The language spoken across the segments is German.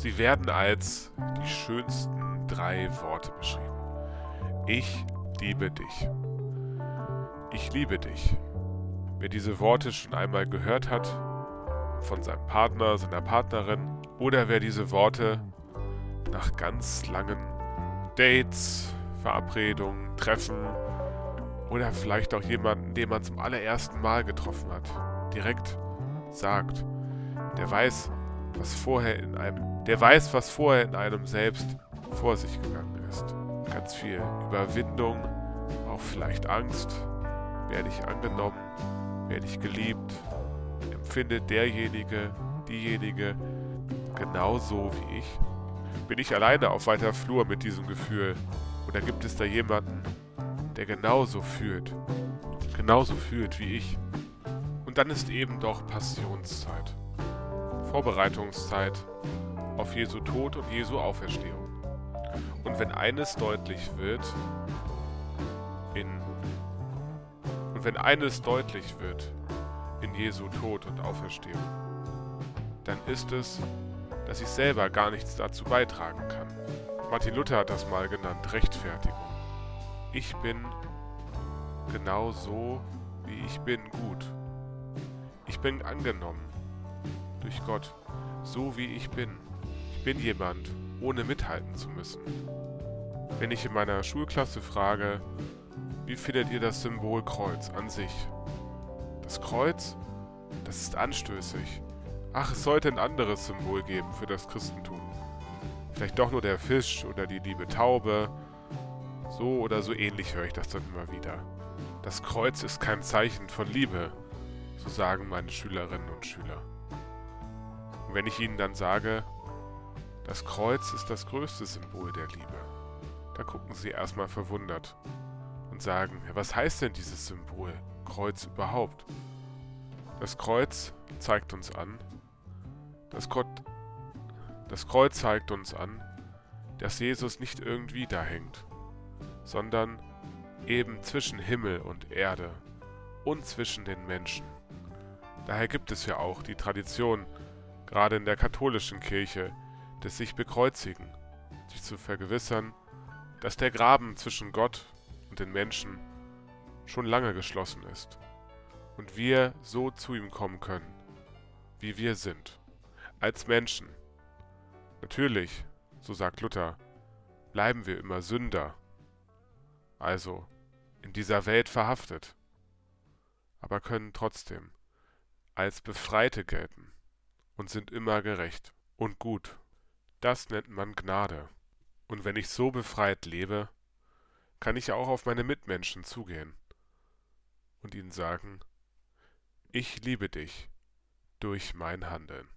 Sie werden als die schönsten drei Worte beschrieben. Ich liebe dich. Ich liebe dich. Wer diese Worte schon einmal gehört hat, von seinem Partner, seiner Partnerin, oder wer diese Worte nach ganz langen Dates, Verabredungen, Treffen oder vielleicht auch jemanden, den man zum allerersten Mal getroffen hat, direkt sagt, der weiß, was vorher in einem, der weiß, was vorher in einem selbst vor sich gegangen ist. Ganz viel Überwindung, auch vielleicht Angst. Werde ich angenommen? Werde ich geliebt? Empfindet derjenige, diejenige genauso wie ich? Bin ich alleine auf weiter Flur mit diesem Gefühl? Oder gibt es da jemanden, der genauso fühlt? Genauso fühlt wie ich? Und dann ist eben doch Passionszeit. Vorbereitungszeit auf Jesu Tod und Jesu Auferstehung. Und wenn eines deutlich wird, in und wenn eines deutlich wird in Jesu Tod und Auferstehung, dann ist es, dass ich selber gar nichts dazu beitragen kann. Martin Luther hat das mal genannt, Rechtfertigung. Ich bin genau so, wie ich bin, gut. Ich bin angenommen durch Gott, so wie ich bin. Ich bin jemand, ohne mithalten zu müssen. Wenn ich in meiner Schulklasse frage, wie findet ihr das Symbol Kreuz an sich? Das Kreuz? Das ist anstößig. Ach, es sollte ein anderes Symbol geben für das Christentum. Vielleicht doch nur der Fisch oder die liebe Taube. So oder so ähnlich höre ich das dann immer wieder. Das Kreuz ist kein Zeichen von Liebe, so sagen meine Schülerinnen und Schüler. Und wenn ich ihnen dann sage, das Kreuz ist das größte Symbol der Liebe, da gucken sie erstmal verwundert und sagen, was heißt denn dieses Symbol Kreuz überhaupt? Das Kreuz zeigt uns an, Gott, das Kreuz zeigt uns an, dass Jesus nicht irgendwie da hängt, sondern eben zwischen Himmel und Erde und zwischen den Menschen. Daher gibt es ja auch die Tradition, gerade in der katholischen Kirche, des sich bekreuzigen, sich zu vergewissern, dass der Graben zwischen Gott und den Menschen schon lange geschlossen ist und wir so zu ihm kommen können, wie wir sind, als Menschen. Natürlich, so sagt Luther, bleiben wir immer Sünder, also in dieser Welt verhaftet, aber können trotzdem als Befreite gelten und sind immer gerecht und gut. Das nennt man Gnade. Und wenn ich so befreit lebe, kann ich auch auf meine Mitmenschen zugehen und ihnen sagen, ich liebe dich durch mein Handeln.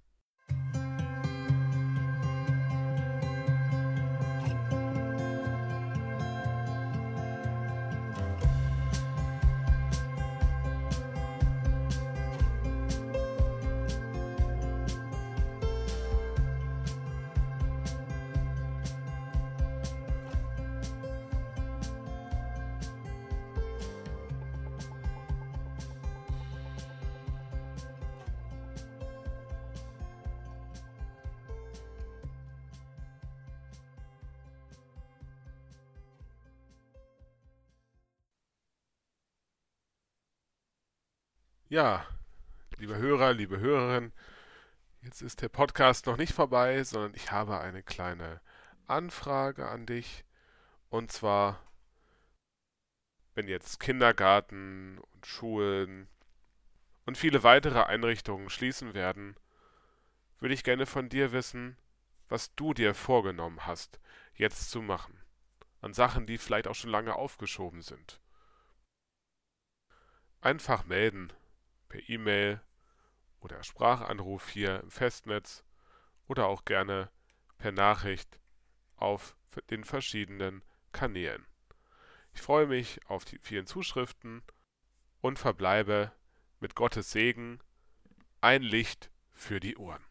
Ja, liebe Hörer, liebe Hörerinnen, jetzt ist der Podcast noch nicht vorbei, sondern ich habe eine kleine Anfrage an dich. Und zwar, wenn jetzt Kindergarten und Schulen und viele weitere Einrichtungen schließen werden, würde ich gerne von dir wissen, was du dir vorgenommen hast, jetzt zu machen. An Sachen, die vielleicht auch schon lange aufgeschoben sind. Einfach melden per E-Mail oder Sprachanruf hier im Festnetz oder auch gerne per Nachricht auf den verschiedenen Kanälen. Ich freue mich auf die vielen Zuschriften und verbleibe mit Gottes Segen ein Licht für die Ohren.